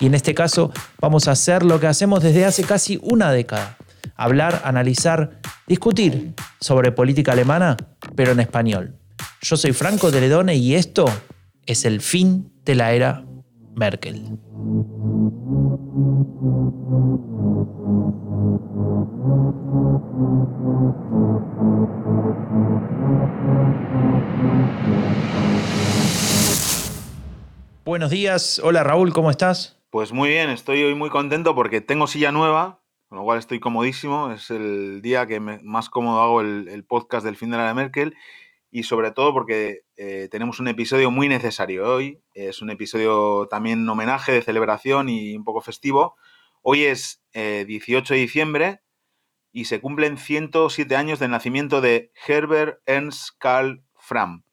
Y en este caso vamos a hacer lo que hacemos desde hace casi una década, hablar, analizar, discutir sobre política alemana, pero en español. Yo soy Franco Teledone y esto es el fin de la era Merkel. Buenos días, hola Raúl, ¿cómo estás? Pues muy bien, estoy hoy muy contento porque tengo silla nueva, con lo cual estoy comodísimo. Es el día que más cómodo hago el, podcast del fin de la Merkel y sobre todo porque eh, tenemos un episodio muy necesario hoy. Es un episodio también homenaje, de celebración y un poco festivo. Hoy es 18 eh, de diciembre y se cumplen 107 años del nacimiento de Herbert Ernst Karl Fram.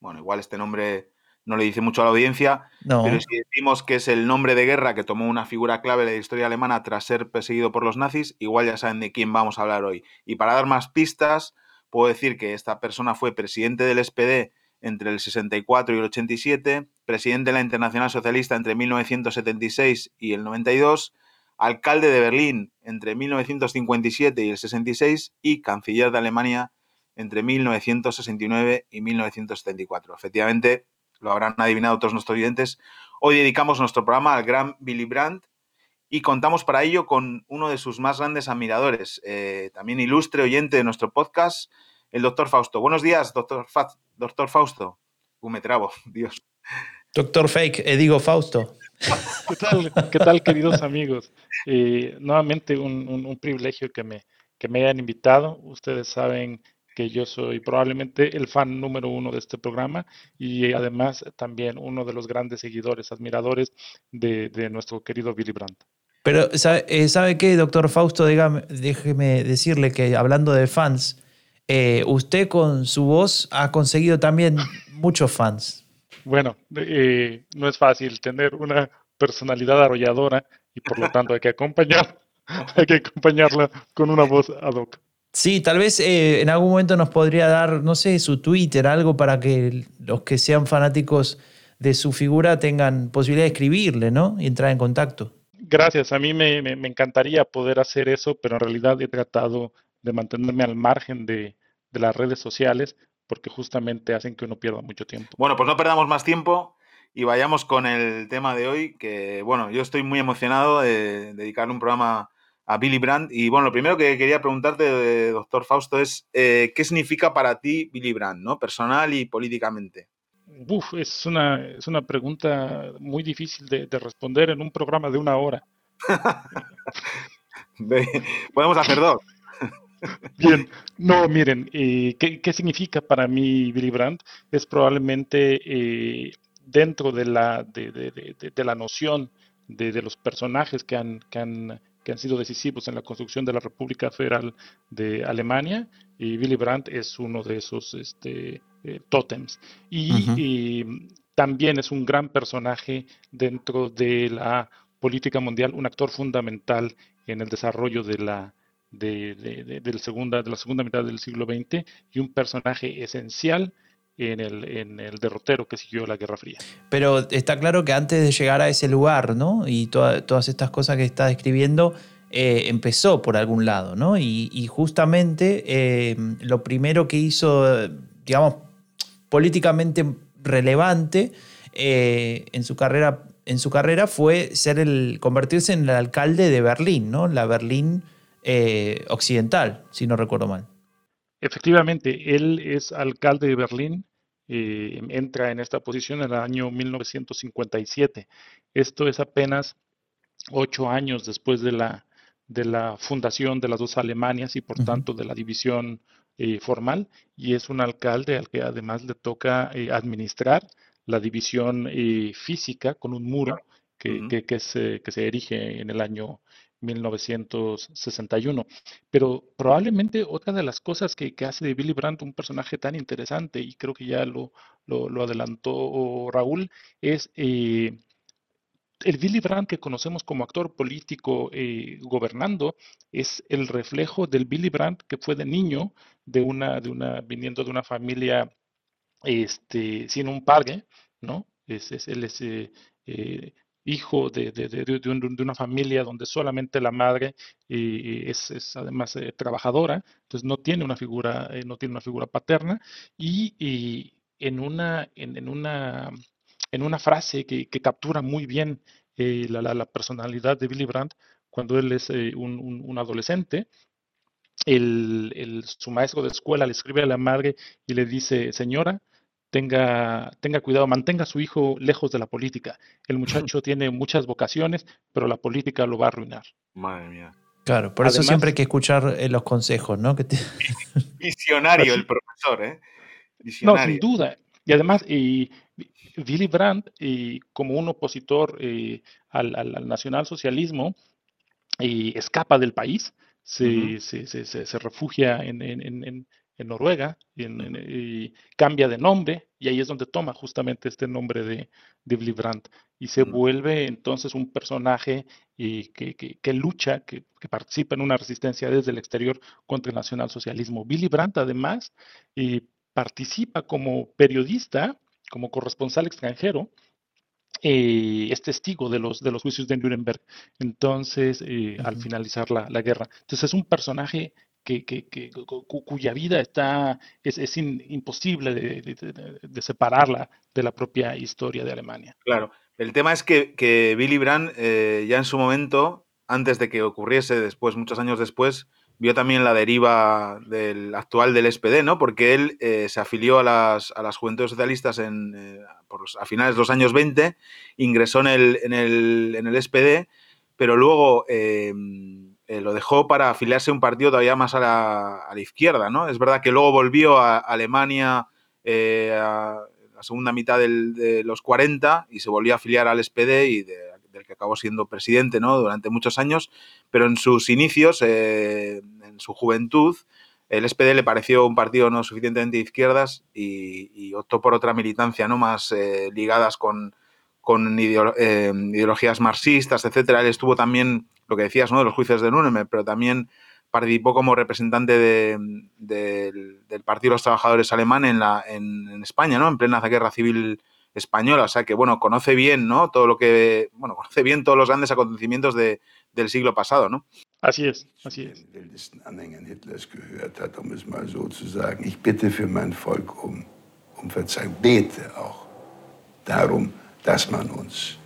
Bueno, igual este nombre no le dice mucho a la audiencia, pero si decimos que es el nombre de guerra que tomó una figura clave de la historia alemana tras ser perseguido por los nazis, igual ya saben de quién vamos a hablar hoy. Y para dar más pistas, puedo decir que esta persona fue presidente del SPD entre el 64 y el 87, presidente de la Internacional Socialista entre 1976 y el 92, alcalde de Berlín entre 1957 y el 66 y canciller de Alemania entre 1969 y 1974. Efectivamente, lo habrán adivinado todos nuestros oyentes, hoy dedicamos nuestro programa al gran Willy Brandt y contamos para ello con uno de sus más grandes admiradores, eh, también ilustre oyente de nuestro podcast, el doctor Fausto. Buenos días, doctor, doctor Fausto. Me trabo, Dios. Doctor Fake, eh, digo Fausto. ¿Qué tal, ¿Qué tal queridos amigos? Eh, nuevamente un, privilegio que me, que me hayan invitado. Ustedes saben que yo soy probablemente el fan número uno de este programa y además también uno de los grandes seguidores, admiradores de, de nuestro querido Billy Brandt. Pero, ¿sabe, eh, ¿sabe qué, doctor Fausto? déjeme decirle que hablando de fans, eh, usted con su voz ha conseguido también muchos fans. Bueno, eh, no es fácil tener una personalidad arrolladora y por lo tanto hay que acompañar, hay que acompañarla con una voz ad hoc. Sí, tal vez eh, en algún momento nos podría dar, no sé, su Twitter, algo para que los que sean fanáticos de su figura tengan posibilidad de escribirle, ¿no? Y entrar en contacto. Gracias, a mí me encantaría poder hacer eso, pero en realidad he tratado de mantenerme al margen de, las redes sociales porque justamente hacen que uno pierda mucho tiempo. Bueno, pues no perdamos más tiempo y vayamos con el tema de hoy, que bueno, yo estoy muy emocionado de dedicar un programa a Billy Brandt. Y bueno, lo primero que quería preguntarte, doctor Fausto, es eh, ¿qué significa para ti Billy Brandt, ¿no? personal y políticamente? Uf, es una, es una pregunta muy difícil de, de responder en un programa de una hora. Podemos hacer dos. Bien, no, miren, eh, ¿qué, significa para mí Billy Brandt? Es probablemente eh, dentro de la, de, la noción de, los personajes que han, que, han, que han sido decisivos en la construcción de la República Federal de Alemania, y Billy Brandt es uno de esos este, eh, tótems. y también es un gran personaje dentro de la política mundial, un actor fundamental en el desarrollo de la de, de, segunda, de la segunda mitad del siglo XX y un personaje esencial en el, en el derrotero que siguió la Guerra Fría. Pero está claro que antes de llegar a ese lugar, ¿no? Y todas estas cosas que está describiendo, eh, empezó por algún lado, ¿no? Y, justamente eh, lo primero que hizo, digamos, políticamente relevante eh, en su carrera en su carrera fue ser el convertirse en el alcalde de Berlín, ¿no? La Berlín eh, occidental, si no recuerdo mal. Efectivamente, él es alcalde de Berlín, eh, entra en esta posición en el año 1957. Esto es apenas ocho años después de la, de la fundación de las dos Alemanias y por tanto de la división eh, formal, y es un alcalde al que además le toca administrar la división física con un muro que, que, se, que, se, erige en el año 1961. Pero probablemente otra de las cosas que, hace de Billy Brandt un personaje tan interesante, y creo que ya lo, lo, adelantó Raúl, es eh, el Billy Brandt que conocemos como actor político eh, gobernando es el reflejo del Billy Brandt que fue de niño, de una, de una, viniendo de una familia este, sin un padre, ¿no? Es, él es eh, hijo de, de, una familia donde solamente la madre es, además trabajadora, entonces no tiene una figura, no tiene una figura paterna y, en una, en una en una frase que, captura muy bien eh, la, personalidad de Billy Brandt cuando él es eh, un, adolescente. su maestro de escuela le escribe a la madre y le dice, señora, tenga, tenga cuidado, mantenga a su hijo lejos de la política. El muchacho tiene muchas vocaciones, pero la política lo va a arruinar. Madre mía. Claro, por eso siempre hay que escuchar eh, los consejos, ¿no? Visionario el profesor, ¿eh? No, sin duda. Y además, y Willy Brandt, como un opositor eh, al, nacionalsocialismo, escapa del país, se, refugia en, Noruega, y cambia de nombre, y ahí es donde toma justamente este nombre de, de Willy Brandt, y se vuelve entonces un personaje que, lucha, que, participa en una resistencia desde el exterior contra el nacionalsocialismo. Willy Brandt, además, participa como periodista, como corresponsal extranjero, eh, es testigo de los, de los juicios de Nuremberg, entonces, eh, al finalizar la, guerra. Entonces es un personaje que, cuya vida está, es, imposible de, separarla de la propia historia de Alemania. Claro, el tema es que, Billy Brandt eh, ya en su momento, antes de que ocurriese, después, muchos años después, vio también la deriva del actual del SPD, ¿no? Porque él eh, se afilió a las, a las Juventudes Socialistas en, eh, a finales de los años 20, ingresó en el, en el, en el SPD, pero luego eh, lo dejó para afiliarse un partido todavía más a la, izquierda, ¿no? Es verdad que luego volvió a Alemania a la segunda mitad de los 40 y se volvió a afiliar al SPD y de del que acabó siendo presidente ¿no? durante muchos años, pero en sus inicios, eh, en su juventud, el SPD le pareció un partido no suficientemente de izquierdas y, optó por otra militancia, ¿no? Más eh, ligadas con, con eh, ideologías marxistas, etcétera. Él estuvo también, lo que decías, ¿no? De los juicios de Nuremberg, pero también participó como representante del, Partido de los Trabajadores alemán en, la, en, España, ¿no? En plena guerra civil española, o sea que bueno, conoce bien, ¿no? Todo lo que, bueno, conoce bien todos los grandes acontecimientos de, del siglo pasado, ¿no? Así es, así es. Ich bitte für mein Volk um, um Verzeihung, bete auch darum, dass man uns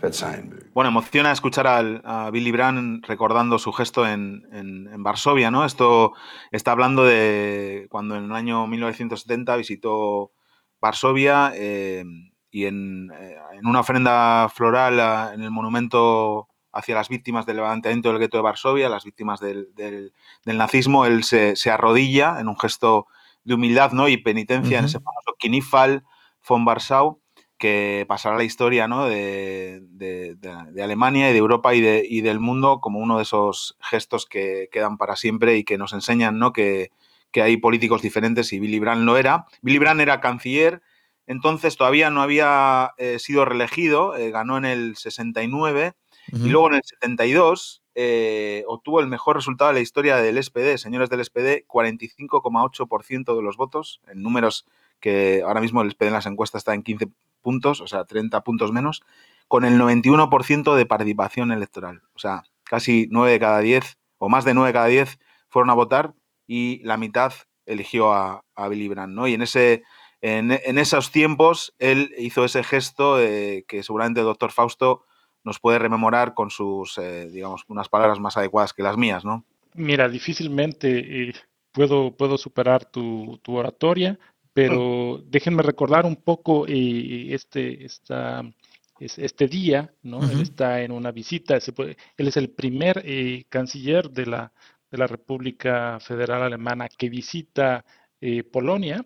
verzeihen möge. Bueno, emociona escuchar al, a Billy Brandt recordando su gesto en, en, en, Varsovia, ¿no? Esto está hablando de cuando en el año 1970 visitó Varsovia eh, y en, eh, en, una ofrenda floral en el monumento hacia las víctimas del levantamiento del gueto de Varsovia, las víctimas del, del, nazismo, él se, se, arrodilla en un gesto de humildad ¿no? y penitencia en ese famoso Kinifal von Warschau, que pasará la historia ¿no? de, de, de, Alemania y de Europa y, y, del mundo como uno de esos gestos que quedan para siempre y que nos enseñan ¿no? que, que hay políticos diferentes y Billy Brandt no era. Billy Brandt era canciller, entonces todavía no había eh, sido reelegido, eh, ganó en el 69 y luego en el 72 eh, obtuvo el mejor resultado de la historia del SPD, señores del SPD, 45,8% de los votos, en números que ahora mismo el SPD en las encuestas está en 15 puntos, o sea, 30 puntos menos, con el 91% de participación electoral. O sea, casi 9 de cada 10, o más de 9 de cada 10 fueron a votar y la mitad eligió a, Billy Brandt, ¿no? Y en, ese, en, esos tiempos él hizo ese gesto que seguramente el doctor Fausto nos puede rememorar con sus, eh, digamos, unas palabras más adecuadas que las mías, ¿no? Mira, difícilmente eh, puedo, puedo superar tu, oratoria, pero déjenme recordar un poco este, esta, este día, ¿no? Él está en una visita, él es el primer canciller de la de la República Federal Alemana que visita eh, Polonia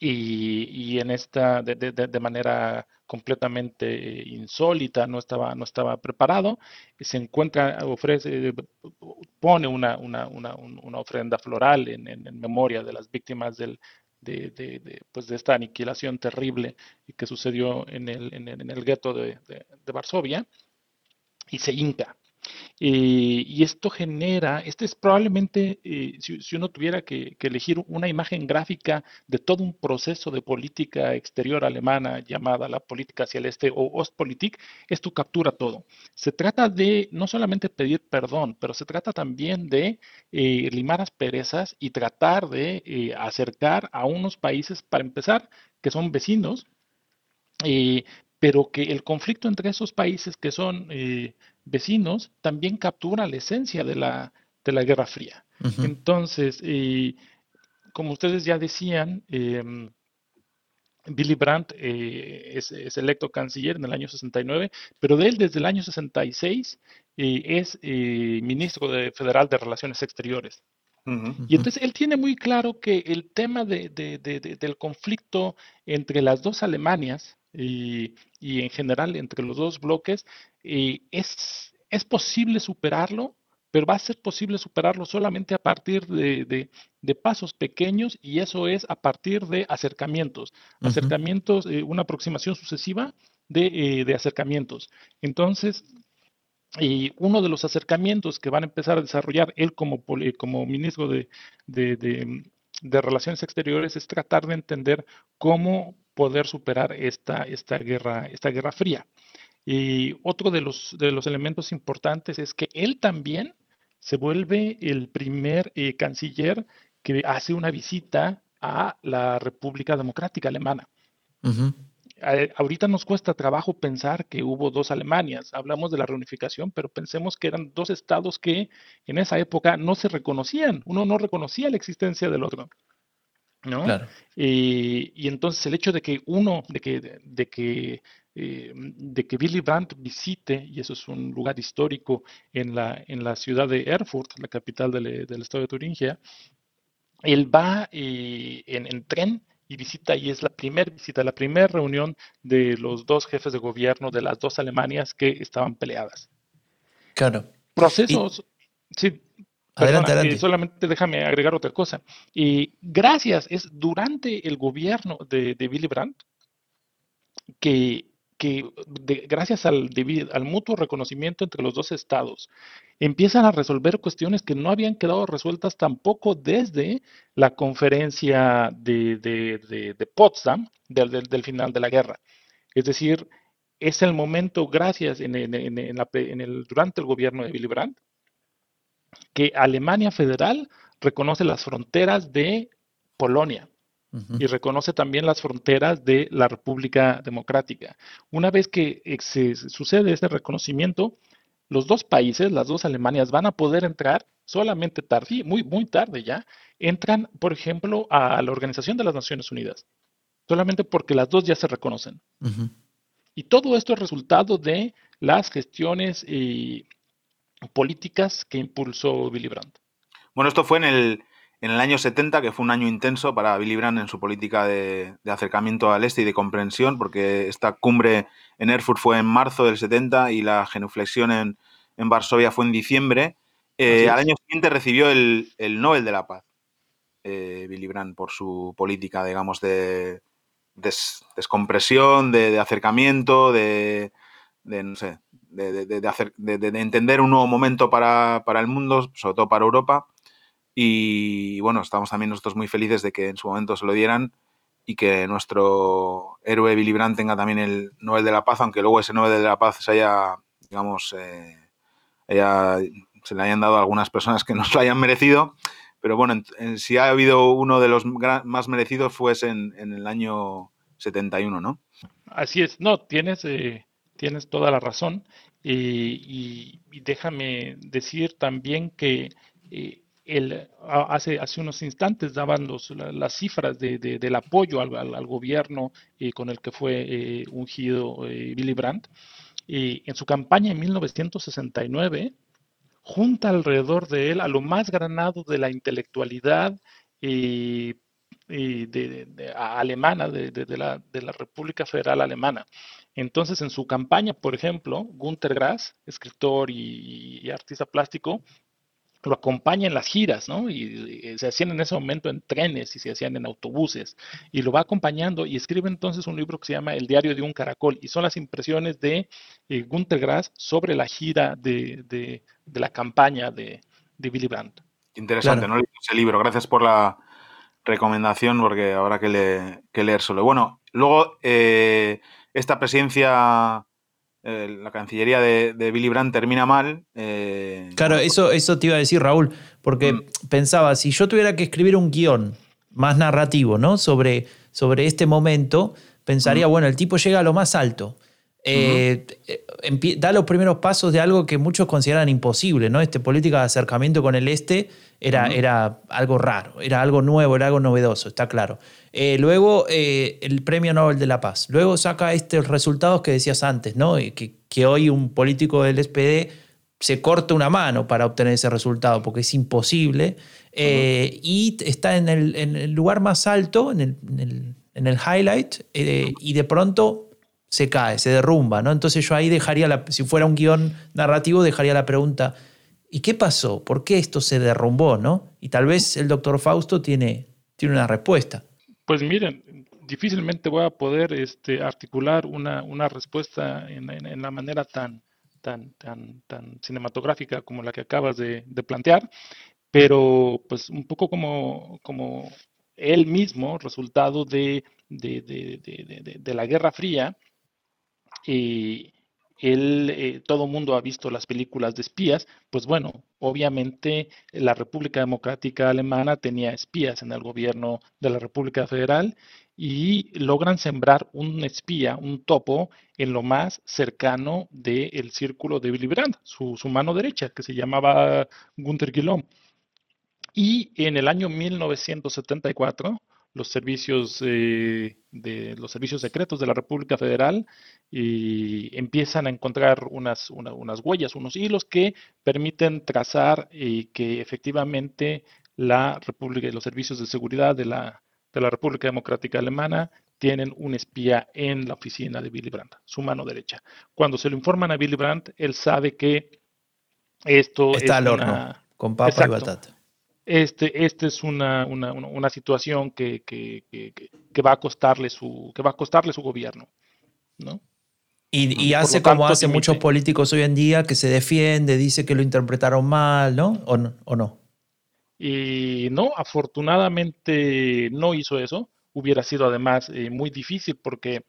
y, en esta, de, manera completamente insólita, no estaba, no estaba preparado, se encuentra, ofrece, pone una, una, una, ofrenda floral en, en, memoria de las víctimas del, de, de, pues de esta aniquilación terrible que sucedió en el, en el, el gueto de, Varsovia y se hinca. Eh, y esto genera, este es probablemente, eh, si, uno tuviera que, elegir una imagen gráfica de todo un proceso de política exterior alemana llamada la política hacia el este o Ostpolitik, esto captura todo. Se trata de no solamente pedir perdón, pero se trata también de eh, limar asperezas y tratar de acercar a unos países, para empezar, que son vecinos, pero que el conflicto entre esos países que son vecinos también captura la esencia de la, de la Guerra Fría. Entonces, como ustedes ya decían, em, Billy Brandt eh, es, electo canciller en el año 69, pero de él desde el año 66 eh, es eh, ministro federal de Relaciones Exteriores. Y entonces él tiene muy claro que el tema del conflicto entre las dos Alemanias y, en general entre los dos bloques es, es posible superarlo, pero va a ser posible superarlo solamente a partir de, pasos pequeños y eso es a partir de acercamientos, acercamientos, eh, una aproximación sucesiva de, eh, acercamientos. Entonces, y uno de los acercamientos que van a empezar a desarrollar él como, como ministro de, Relaciones Exteriores es tratar de entender cómo poder superar esta, esta, guerra, esta guerra fría. Y otro de los, de los elementos importantes es que él también se vuelve el primer eh, canciller que hace una visita a la República Democrática Alemana ahorita nos cuesta trabajo pensar que hubo dos Alemanias. Hablamos de la reunificación, pero pensemos que eran dos estados que en esa época no se reconocían. Uno no reconocía la existencia del otro. ¿No? y entonces el hecho de que uno, de que, de que, eh, de que Willy Brandt visite, y eso es un lugar histórico en la, en la ciudad de Erfurt, la capital del, estado de Turingia, él va eh, en, en tren y visita y es la primera visita, la primera reunión de los dos jefes de gobierno de las dos Alemanias que estaban peleadas. Claro. Procesos. Sí. Adelante, adelante. Eh, solamente déjame agregar otra cosa. Y gracias, es durante el gobierno de, de Willy Brandt que que gracias al, al, mutuo reconocimiento entre los dos estados, empiezan a resolver cuestiones que no habían quedado resueltas tampoco desde la conferencia de, de, Potsdam del, final de la guerra. Es decir, es el momento, gracias en, el, durante el gobierno de Willy Brandt, que Alemania Federal reconoce las fronteras de Polonia y reconoce también las fronteras de la República Democrática. Una vez que se sucede este reconocimiento, los dos países, las dos Alemanias, van a poder entrar solamente tarde, muy, muy tarde ya, entran, por ejemplo, a la Organización de las Naciones Unidas, solamente porque las dos ya se reconocen. Y todo esto es resultado de las gestiones eh, políticas que impulsó Willy Brandt. Bueno, esto fue en el, en el año 70, que fue un año intenso para Billy Brandt en su política de, acercamiento al este y de comprensión, porque esta cumbre en Erfurt fue en marzo del 70 y la genuflexión en, Varsovia fue en diciembre. Eh, al año siguiente recibió el, Nobel de la Paz, eh, Billy Brandt, por su política, digamos, de descompresión, de, acercamiento, de, no sé, de, entender un nuevo momento para, el mundo, sobre todo para Europa. Y bueno, estamos también nosotros muy felices de que en su momento se lo dieran y que nuestro héroe Billy Brandt tenga también el Nobel de la Paz, aunque luego ese Nobel de la Paz se haya, digamos, eh, se le hayan dado a algunas personas que no lo hayan merecido. Pero bueno, si ha habido uno de los más merecidos fue en, en el año 71, ¿no? Así es, no, tienes, eh, tienes toda la razón. Y, déjame decir también que eh, hace, hace unos instantes daban los, las cifras de, del apoyo al, gobierno eh, con el que fue eh, ungido eh, Billy Brandt. en su campaña en 1969, junta alrededor de él a lo más granado de la intelectualidad de, alemana, de, la, de la República Federal Alemana. Entonces, en su campaña, por ejemplo, Günter Grass, escritor y, artista plástico, lo acompaña en las giras, ¿no? Y, se hacían en ese momento en trenes y se hacían en autobuses. Y lo va acompañando y escribe entonces un libro que se llama El diario de un caracol. Y son las impresiones de eh, Günter Grass sobre la gira de, la campaña de, Willy Brandt. Interesante, ¿no? Ese libro. Gracias por la recomendación porque habrá que, leer, que leer solo. Bueno, luego... Eh, esta presidencia, eh, la Cancillería de, Billy Brandt termina mal. Eh, claro, eso, eso te iba a decir, Raúl, porque mm. pensaba, si yo tuviera que escribir un guion más narrativo, ¿no? Sobre, sobre este momento, pensaría, mm. bueno, el tipo llega a lo más alto. Eh, da los primeros pasos de algo que muchos consideran imposible, ¿no? Este política de acercamiento con el este era, era algo raro, era algo nuevo, era algo novedoso, está claro. Eh, luego eh, el Premio Nobel de la Paz. Luego saca estos resultados que decías antes, ¿no? Que, que hoy un político del SPD se corta una mano para obtener ese resultado, porque es imposible. Eh, y está en el, lugar más alto, en el, en el, highlight, y de pronto se cae, se derrumba, ¿no? Entonces yo ahí dejaría, la, si fuera un guion narrativo, dejaría la pregunta, ¿y qué pasó? ¿Por qué esto se derrumbó, no? Y tal vez el doctor Fausto tiene, tiene una respuesta. Pues miren, difícilmente voy a poder este, articular una, respuesta en, la manera tan, tan, tan, tan cinematográfica como la que acabas de, plantear, pero pues un poco como, como él mismo, resultado de, de, la Guerra Fría, eh, todo mundo ha visto las películas de espías, pues bueno, obviamente la República Democrática Alemana tenía espías en el gobierno de la República Federal y logran sembrar un espía, un topo, en lo más cercano del círculo de Willy Brandt, su, mano derecha, que se llamaba Gunther Guillaume. Y en el año 1974, los servicios eh, de los servicios secretos de la República Federal y empiezan a encontrar unas, unas huellas, unos hilos que permiten trazar y que efectivamente la República y los servicios de seguridad de la, de la República Democrática Alemana tienen un espía en la oficina de Willy Brandt, su mano derecha. Cuando se lo informan a Willy Brandt, él sabe que esto está al horno, con papa y batata este, este es una, una, una situación que, que, que, va a costarle su, que va a costarle su gobierno, ¿no? Y, y hace como hace muchos políticos hoy en día, que se defiende, dice que lo interpretaron mal, ¿no? ¿O no? ¿O no? Y no, afortunadamente no hizo eso. Hubiera sido además eh, muy difícil porque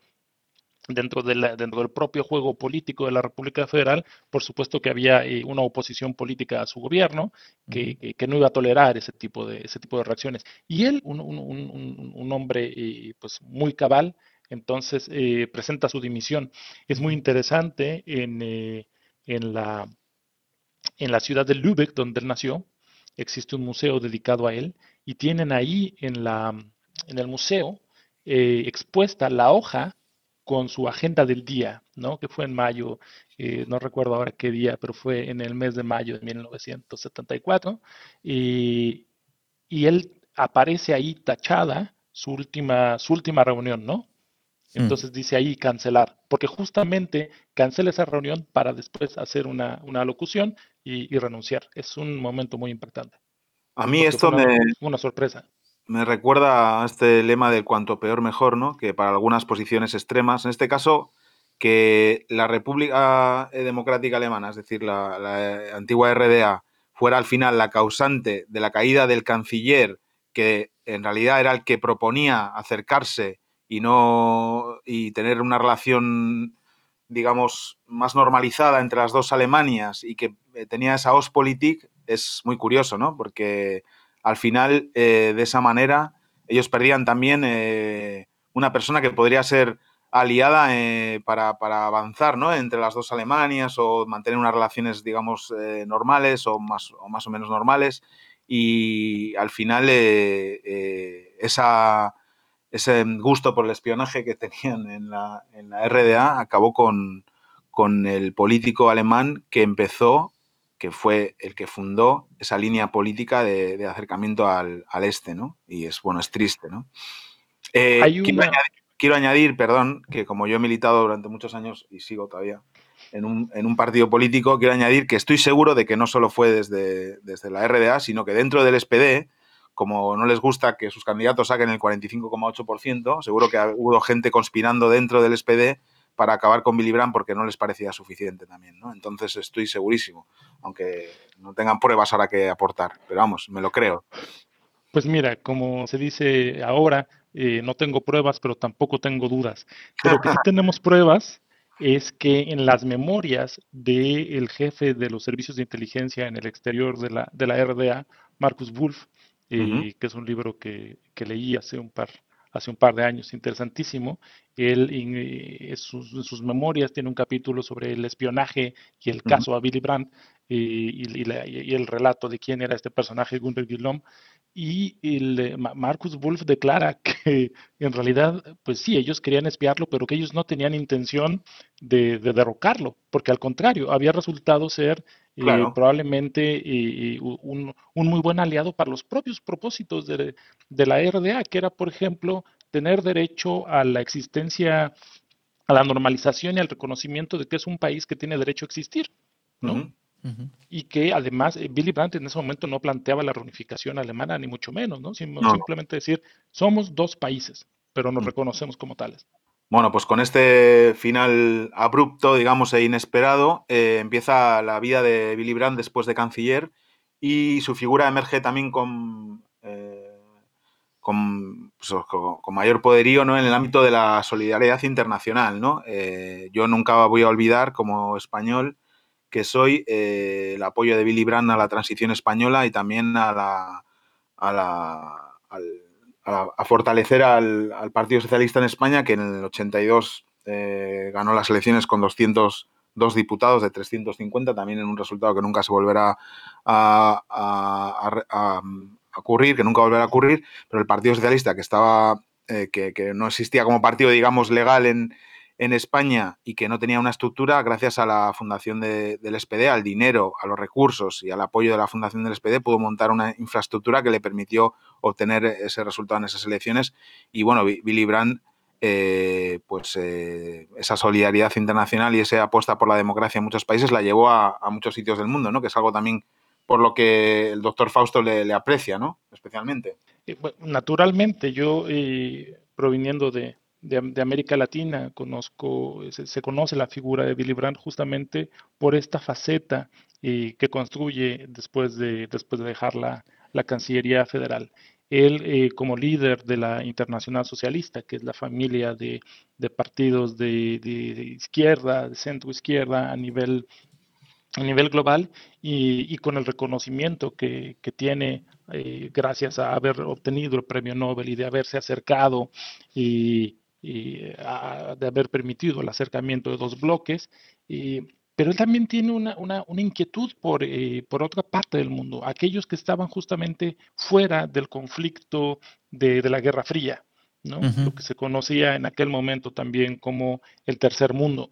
dentro, de dentro del propio juego político de la República Federal, por supuesto que había eh, una oposición política a su gobierno que, no iba a tolerar ese tipo de, ese tipo de reacciones. Y él, un, hombre eh, pues muy cabal, entonces eh, presenta su dimisión. Es muy interesante en, en, la, en la ciudad de Lübeck, donde él nació, existe un museo dedicado a él y tienen ahí en, la, en el museo expuesta la hoja con su agenda del día, ¿no? Que fue en mayo, eh, no recuerdo ahora qué día, pero fue en el mes de mayo de 1974, y, él aparece ahí tachada su última, su última reunión, ¿no? Mm. Entonces dice ahí cancelar, porque justamente cancela esa reunión para después hacer una, una locución y, renunciar. Es un momento muy importante. A mí esto me... Una sorpresa me recuerda a este lema del cuanto peor mejor, ¿no? Que para algunas posiciones extremas, en este caso, que la República Democrática Alemana, es decir, la, antigua RDA, fuera al final la causante de la caída del canciller, que en realidad era el que proponía acercarse y no y tener una relación digamos más normalizada entre las dos Alemanias y que tenía esa Ostpolitik es muy curioso, ¿no? Porque al final, eh, de esa manera, ellos perdían también eh, una persona que podría ser aliada eh, para, avanzar ¿no? entre las dos Alemanias o mantener unas relaciones, digamos, normales o más, o más o menos normales. Y al final ese gusto por el espionaje que tenían en la, en la RDA acabó con, con el político alemán que empezó que fue el que fundó esa línea política de, acercamiento al, este, ¿no? Y es, bueno, es triste, ¿no? Eh, quiero, añadir, perdón, que como yo he militado durante muchos años y sigo todavía en un, partido político, quiero añadir que estoy seguro de que no solo fue desde, desde la RDA, sino que dentro del SPD, como no les gusta que sus candidatos saquen el 45,8%, seguro que hubo gente conspirando dentro del SPD para acabar con Billy Brandt porque no les parecía suficiente también, ¿no? Entonces estoy segurísimo, aunque no tengan pruebas ahora que aportar, pero vamos, me lo creo. Pues mira, como se dice ahora, eh, no tengo pruebas, pero tampoco tengo dudas. Pero que sí tenemos pruebas es que en las memorias del jefe de los servicios de inteligencia en el exterior de la, de la RDA, Marcus Wolf, eh, que es un libro que, que, leí hace un par hace un par de años, interesantísimo. Él en, eh, sus, memorias tiene un capítulo sobre el espionaje y el caso a Billy Brandt y, el relato de quién era este personaje, Gunther Guillaume. Y el, Marcus Wolf declara que en realidad, pues sí, ellos querían espiarlo, pero que ellos no tenían intención de, derrocarlo, porque al contrario, había resultado ser eh, probablemente un, muy buen aliado para los propios propósitos de, de, la RDA, que era, por ejemplo, tener derecho a la existencia, a la normalización y al reconocimiento de que es un país que tiene derecho a existir, ¿no? Y que además eh, Billy Brandt en ese momento no planteaba la reunificación alemana, ni mucho menos, ¿no? Simplemente decir, somos dos países, pero nos mm. reconocemos como tales. Bueno, pues con este final abrupto, digamos, e inesperado, eh, empieza la vida de Billy Brandt después de canciller y su figura emerge también con, eh, pues, con, con, mayor poderío ¿no? en el ámbito de la solidaridad internacional. ¿no? yo nunca voy a olvidar como español que soy eh, el apoyo de Billy Brandt a la transición española y también a la, a, la, a, fortalecer al, Partido Socialista en España, que en el 82 eh, ganó las elecciones con 202 diputados de 350, también en un resultado que nunca se volverá a, ocurrir, que nunca volverá a ocurrir, pero el Partido Socialista, que estaba, eh, que, que no existía como partido, digamos, legal en, en España y que no tenía una estructura, gracias a la fundación del SPD, al dinero, a los recursos y al apoyo de la fundación del SPD, pudo montar una infraestructura que le permitió obtener ese resultado en esas elecciones. Y bueno, Billy Brandt, eh, pues eh, esa solidaridad internacional y esa apuesta por la democracia en muchos países la llevó a, muchos sitios del mundo, ¿no? Que es algo también por lo que el doctor Fausto le, aprecia, ¿no? Especialmente. Eh, naturalmente, yo proviniendo de, de, América Latina, conozco, se, conoce la figura de Billy Brandt justamente por esta faceta eh, que construye después de, después de dejar la, Cancillería Federal. Él, eh, como líder de la Internacional Socialista, que es la familia de, partidos de, izquierda, de centro izquierda a nivel, a nivel global, y, con el reconocimiento que, tiene eh, gracias a haber obtenido el premio Nobel y de haberse acercado y, y, de haber permitido el acercamiento de dos bloques, pero él también tiene una, una, una inquietud por, eh, por, otra parte del mundo, aquellos que estaban justamente fuera del conflicto de, de la Guerra Fría, ¿no? lo que se conocía en aquel momento también como el tercer mundo.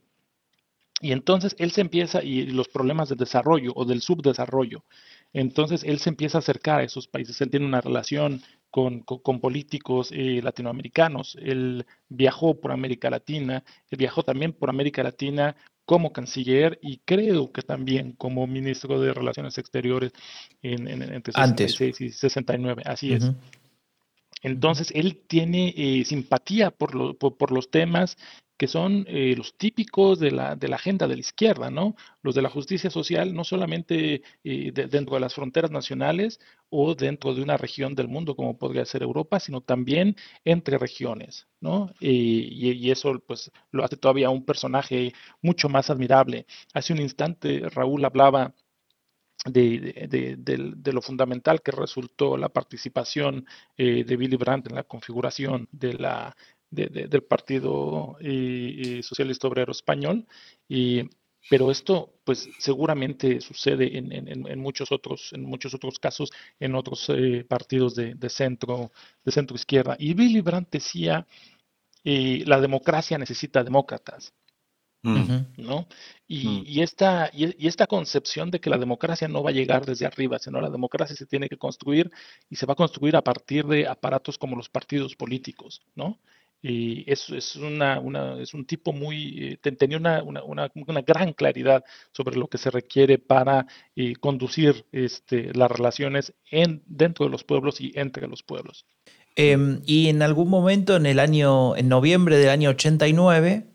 Y entonces él se empieza, y los problemas de desarrollo o del subdesarrollo, entonces él se empieza a acercar a esos países, él tiene una relación con, políticos eh, latinoamericanos. Él viajó por América Latina, él viajó también por América Latina como canciller y creo que también como ministro de Relaciones Exteriores en, entre 66 y 69. Así es. Entonces, él tiene eh, simpatía por, por, los temas que son eh, los típicos de la, de la, agenda de la izquierda, ¿no? Los de la justicia social, no solamente eh, dentro de las fronteras nacionales o dentro de una región del mundo como podría ser Europa, sino también entre regiones, ¿no? y, y, eso pues lo hace todavía un personaje mucho más admirable. Hace un instante Raúl hablaba de, de, lo fundamental que resultó la participación eh, de Billy Brandt en la configuración de la, del Partido eh, eh, Socialista Obrero Español. Y, pero esto, pues, seguramente sucede en, en, muchos otros, en muchos otros casos, en otros partidos de, centro, de centro izquierda. Y Billy Brandt decía, la democracia necesita demócratas. ¿no? Y, esta, y, esta concepción de que la democracia no va a llegar desde arriba, sino la democracia se tiene que construir y se va a construir a partir de aparatos como los partidos políticos, ¿no? Y es, es, una, es un tipo muy, eh, tenía una, una, gran claridad sobre lo que se requiere para eh, conducir este, las relaciones en, dentro de los pueblos y entre los pueblos. Em, y en algún momento en el año, en noviembre del año 89,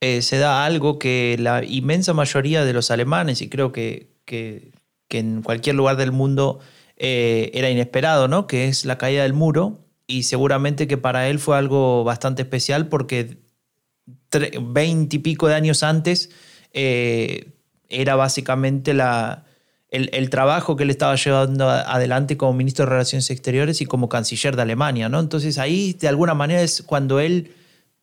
eh, se da algo que la inmensa mayoría de los alemanes, y creo que, que, en cualquier lugar del mundo era inesperado, ¿no? que es la caída del muro, y seguramente que para él fue algo bastante especial porque veinte y pico de años antes eh, era básicamente la, el, trabajo que él estaba llevando adelante como ministro de Relaciones Exteriores y como canciller de Alemania. ¿no? Entonces ahí de alguna manera es cuando él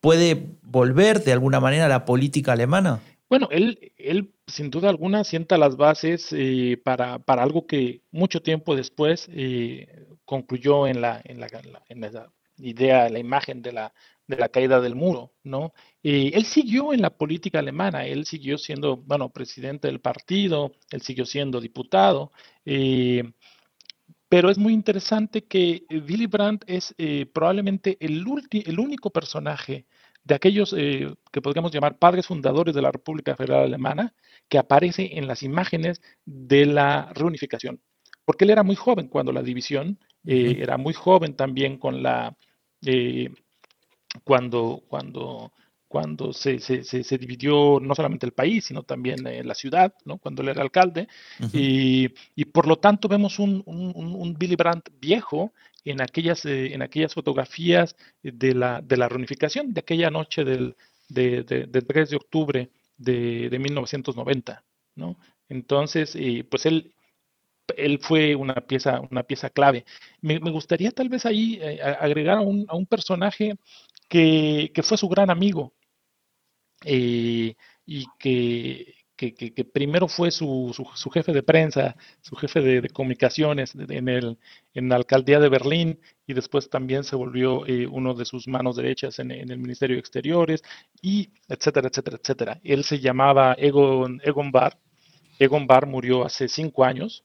puede volver de alguna manera a la política alemana? Bueno, él, él sin duda alguna sienta las bases eh, para, para, algo que mucho tiempo después eh, concluyó en la, en, en la idea, la imagen de la, caída del muro, ¿no? Y él siguió en la política alemana, él siguió siendo, bueno, presidente del partido, él siguió siendo diputado, eh, pero es muy interesante que Willy Brandt es probablemente el, el único personaje de aquellos eh, que podríamos llamar padres fundadores de la República Federal Alemana, que aparece en las imágenes de la reunificación. Porque él era muy joven cuando la división, eh, era muy joven también con la, eh, cuando, cuando cuando se, se, dividió no solamente el país, sino también eh, la ciudad, ¿no? cuando él era alcalde. y, y, por lo tanto vemos un, un, Billy Brandt viejo en aquellas, eh, en aquellas fotografías de la, de la reunificación, de aquella noche del, de, del 3 de octubre de, de 1990. ¿no? Entonces, eh, pues él, él fue una pieza, una pieza clave. Me, gustaría tal vez ahí agregar a un, a un personaje que, que, fue su gran amigo, eh, y que, que, primero fue su, su, jefe de prensa, su jefe de, comunicaciones en, el, en la alcaldía de Berlín y después también se volvió eh, uno de sus manos derechas en, el Ministerio de Exteriores y etcétera, etcétera, etcétera. Él se llamaba Egon, Egon Barr. Egon Barr murió hace cinco años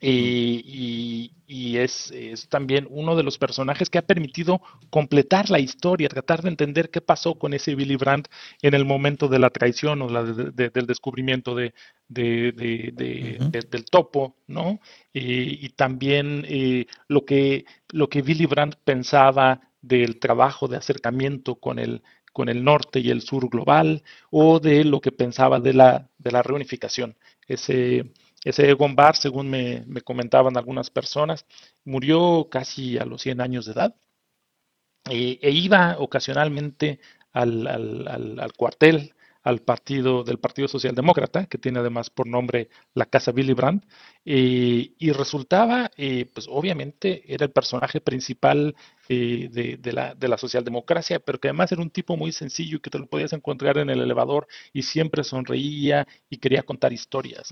y, es, también uno de los personajes que ha permitido completar la historia, tratar de entender qué pasó con ese Billy Brandt en el momento de la traición o del descubrimiento de, del topo, ¿no? y también eh, lo, que, lo que Billy Brandt pensaba del trabajo de acercamiento con el, con el norte y el sur global, o de lo que pensaba de la, de la reunificación. Ese, ese Egon Barr, según me, comentaban algunas personas, murió casi a los 100 años de edad e, e iba ocasionalmente al, cuartel al partido del Partido Socialdemócrata, que tiene además por nombre la Casa Willy Brandt, y resultaba, eh, pues obviamente era el personaje principal eh, de, la, de, la, socialdemocracia, pero que además era un tipo muy sencillo que te lo podías encontrar en el elevador y siempre sonreía y quería contar historias.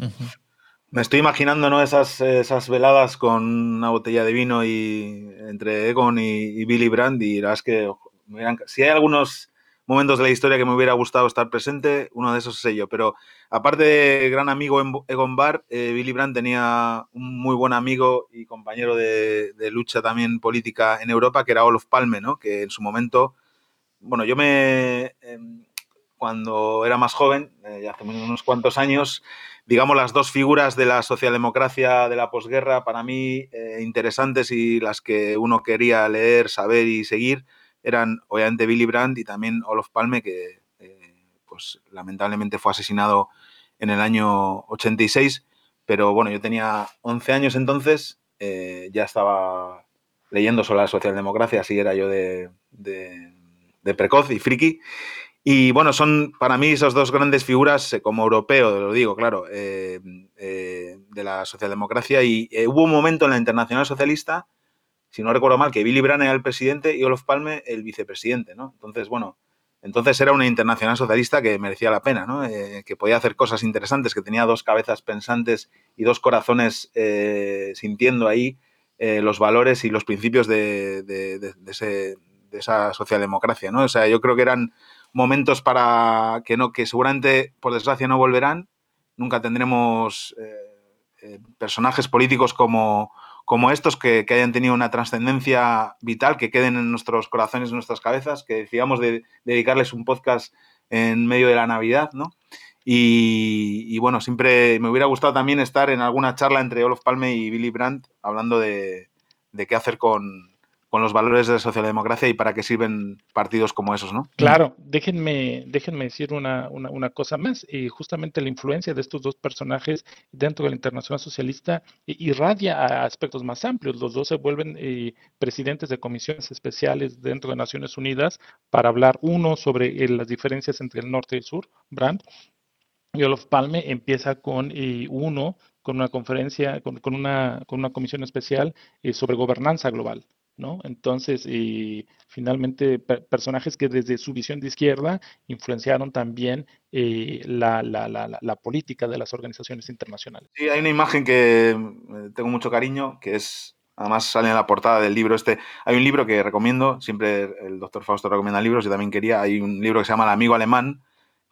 Me estoy imaginando ¿no? esas, veladas con una botella de vino y entre Egon y, Billy Brandt y la que si hay algunos momentos de la historia que me hubiera gustado estar presente, uno de esos es yo. Pero aparte de gran amigo Egon Barr, eh, Billy Brandt tenía un muy buen amigo y compañero de, lucha también política en Europa, que era Olof Palme, ¿no? que en su momento, bueno, yo me, em, cuando era más joven, eh, hace unos cuantos años, digamos, las dos figuras de la socialdemocracia de la posguerra para mí eh, interesantes y las que uno quería leer, saber y seguir eran obviamente Billy Brandt y también Olof Palme, que eh, pues lamentablemente fue asesinado en el año 86. Pero bueno, yo tenía 11 años entonces, eh, ya estaba leyendo sobre la socialdemocracia, así era yo de, de, de precoz y friki. Y bueno, son para mí esas dos grandes figuras, eh, como europeo, lo digo, claro, eh, eh, de la socialdemocracia. Y hubo un momento en la Internacional Socialista, si no recuerdo mal, que Billy Brandt era el presidente y Olof Palme el vicepresidente, ¿no? Entonces, bueno, entonces era una internacional socialista que merecía la pena, ¿no? que podía hacer cosas interesantes, que tenía dos cabezas pensantes y dos corazones sintiendo ahí los valores y los principios de, de, esa socialdemocracia, ¿no? O sea, yo creo que eran momentos para que no, que seguramente, por desgracia, no volverán. Nunca tendremos personajes políticos como, como estos que, hayan tenido una trascendencia vital, que queden en nuestros corazones, en nuestras cabezas, que decíamos de, dedicarles un podcast en medio de la Navidad, ¿no? Y, bueno, siempre me hubiera gustado también estar en alguna charla entre Olof Palme y Billy Brandt hablando de qué hacer con, con los valores de la socialdemocracia y para qué sirven partidos como esos, ¿no? Claro, déjenme, déjenme decir una, cosa más. y justamente la influencia de estos dos personajes dentro de la Internacional Socialista irradia a aspectos más amplios. Los dos se vuelven eh, presidentes de comisiones especiales dentro de Naciones Unidas para hablar, uno, sobre eh, las diferencias entre el norte y el sur, Brandt, y Olof Palme empieza con eh, uno, con una conferencia, con, una, con una comisión especial sobre gobernanza global. ¿No? Entonces, y finalmente, personajes que desde su visión de izquierda influenciaron también eh, la, la, la, la, política de las organizaciones internacionales. Sí, hay una imagen que eh, tengo mucho cariño, que es, además sale en la portada del libro este, hay un libro que recomiendo, siempre el doctor Fausto recomienda libros, yo también quería, hay un libro que se llama El amigo alemán,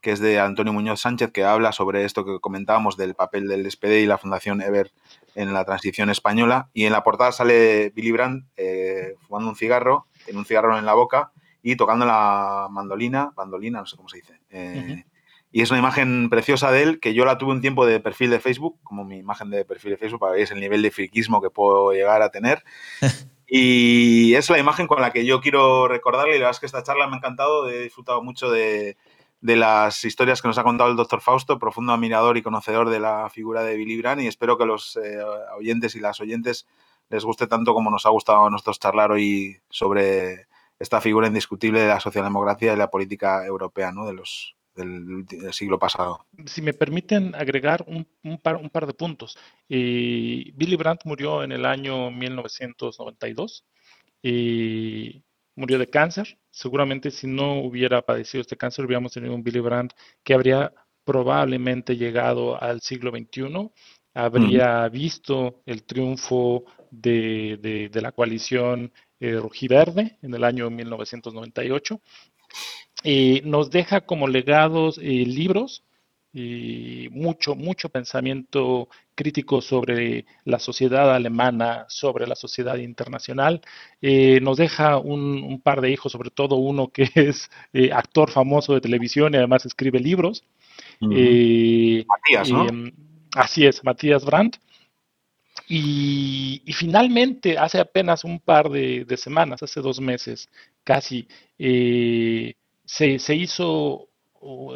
que es de Antonio Muñoz Sánchez, que habla sobre esto que comentábamos del papel del SPD y la Fundación Ever en la transición española. Y en la portada sale Billy Brandt eh, fumando un cigarro, en un cigarro en la boca y tocando la mandolina, bandolina, no sé cómo se dice. Eh, y es una imagen preciosa de él que yo la tuve un tiempo de perfil de Facebook, como mi imagen de perfil de Facebook, para ver el nivel de friquismo que puedo llegar a tener. y es la imagen con la que yo quiero recordarle. Y la verdad es que esta charla me ha encantado, he disfrutado mucho de, de las historias que nos ha contado el doctor Fausto, profundo admirador y conocedor de la figura de Billy Brandt, y espero que los eh, oyentes y las oyentes les guste tanto como nos ha gustado a nosotros charlar hoy sobre esta figura indiscutible de la socialdemocracia y la política europea ¿no? de los, del, siglo pasado. Si me permiten agregar un, par, un par, de puntos. Eh, Billy Brandt murió en el año 1992 y murió de cáncer. Seguramente si no hubiera padecido este cáncer, hubiéramos tenido un Billy Brandt que habría probablemente llegado al siglo XXI, habría visto el triunfo de, la coalición eh, rojiverde en el año 1998. y nos deja como legados eh, libros y mucho, mucho pensamiento crítico sobre la sociedad alemana, sobre la sociedad internacional. Eh, nos deja un, par de hijos, sobre todo uno que es eh, actor famoso de televisión y además escribe libros. Eh, Matías, ¿no? Em, así es, Matías Brandt. Y, finalmente, hace apenas un par de, semanas, hace dos meses casi, se, se hizo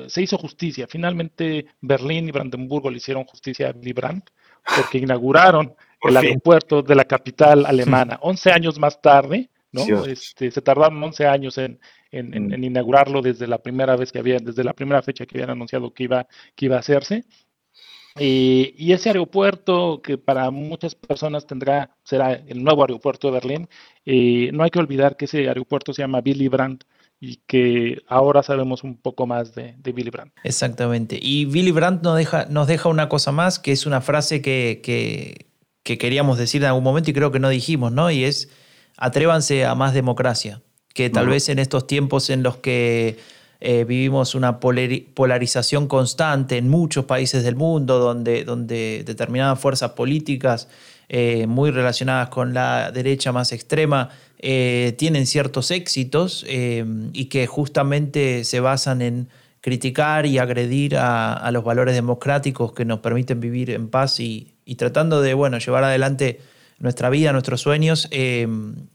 se hizo justicia. Finalmente Berlín y Brandenburgo le hicieron justicia a Willy Brandt porque inauguraron el aeropuerto de la capital alemana. 11 años más tarde, ¿no? Este, se tardaron 11 años en, mm. inaugurarlo desde la primera vez que habían, desde la primera fecha que habían anunciado que iba, que iba a hacerse. y ese aeropuerto que para muchas personas tendrá, será el nuevo aeropuerto de Berlín, eh, no hay que olvidar que ese aeropuerto se llama Willy Brandt y que ahora sabemos un poco más de, de Billy Brandt. Exactamente. Y Billy Brandt nos deja, nos deja una cosa más, que es una frase que, que, queríamos decir en algún momento y creo que no dijimos, ¿no? Y es, atrévanse a más democracia, que tal vez en estos tiempos en los que eh, vivimos una polarización constante en muchos países del mundo, donde, donde determinadas fuerzas políticas eh, muy relacionadas con la derecha más extrema eh, tienen ciertos éxitos eh, y que justamente se basan en criticar y agredir a, los valores democráticos que nos permiten vivir en paz y, tratando de bueno, llevar adelante nuestra vida, nuestros sueños. Eh,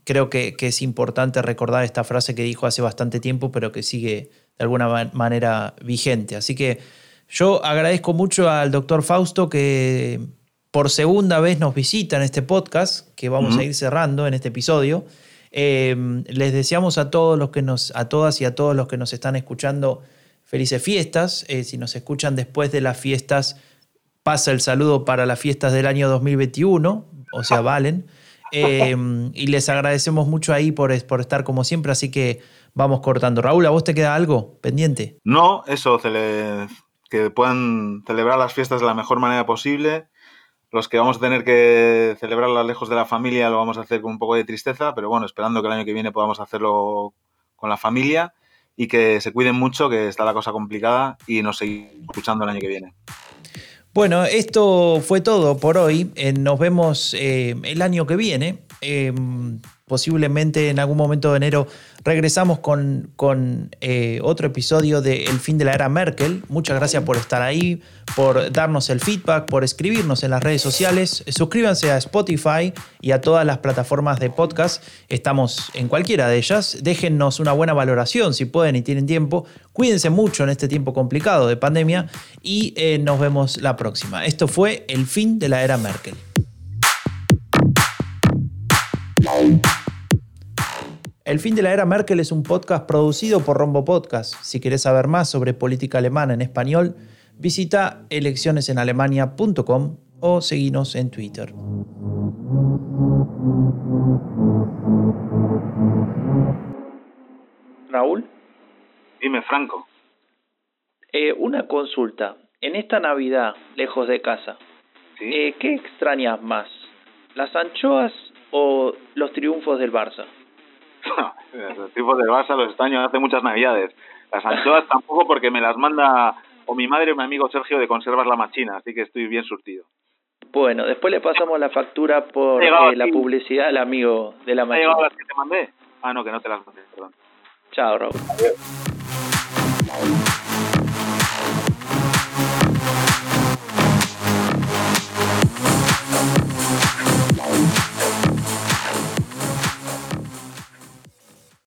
creo que, es importante recordar esta frase que dijo hace bastante tiempo, pero que sigue de alguna manera vigente. Así que yo agradezco mucho al doctor Fausto que por segunda vez nos visita en este podcast, que vamos a ir cerrando en este episodio. Em, les deseamos a todos los que nos, a todas y a todos los que nos están escuchando felices fiestas. Eh, si nos escuchan después de las fiestas, pasa el saludo para las fiestas del año 2021, o sea, valen. Em, y les agradecemos mucho ahí por, por estar como siempre, así que vamos cortando. Raúl, ¿a vos te queda algo pendiente? No, eso, que puedan celebrar las fiestas de la mejor manera posible los que vamos a tener que celebrarla lejos de la familia lo vamos a hacer con un poco de tristeza, pero bueno, esperando que el año que viene podamos hacerlo con la familia. y que se cuiden mucho, que está la cosa complicada y nos seguimos escuchando el año que viene. Bueno, esto fue todo por hoy. Eh, nos vemos eh, el año que viene. Eh, posiblemente en algún momento de enero regresamos con, con otro episodio de El fin de la era Merkel. Muchas gracias por estar ahí, por darnos el feedback, por escribirnos en las redes sociales. Suscríbanse a Spotify y a todas las plataformas de podcast. Estamos en cualquiera de ellas. Déjennos una buena valoración si pueden y tienen tiempo. Cuídense mucho en este tiempo complicado de pandemia y nos vemos la próxima. Esto fue El fin de la era Merkel. El fin de la era Merkel es un podcast producido por Rombo Podcast. Si querés saber más sobre política alemana en español, visita eleccionesenalemania.com o seguinos en Twitter. Raúl. Dime, Franco. Eh, una consulta. En esta Navidad, lejos de casa, eh, ¿qué extrañas más? ¿Las anchoas o los triunfos del Barça? los triunfos del Barça los extraño hace muchas navidades. Las anchoas tampoco porque me las manda o mi madre o mi amigo Sergio de Conservas La Machina, así que estoy bien surtido. Bueno, después le pasamos la factura por eh, la publicidad al amigo de La Machina. las que te mandé? Ah, no, que no te las mandé, perdón. Chao, Rob. Adiós.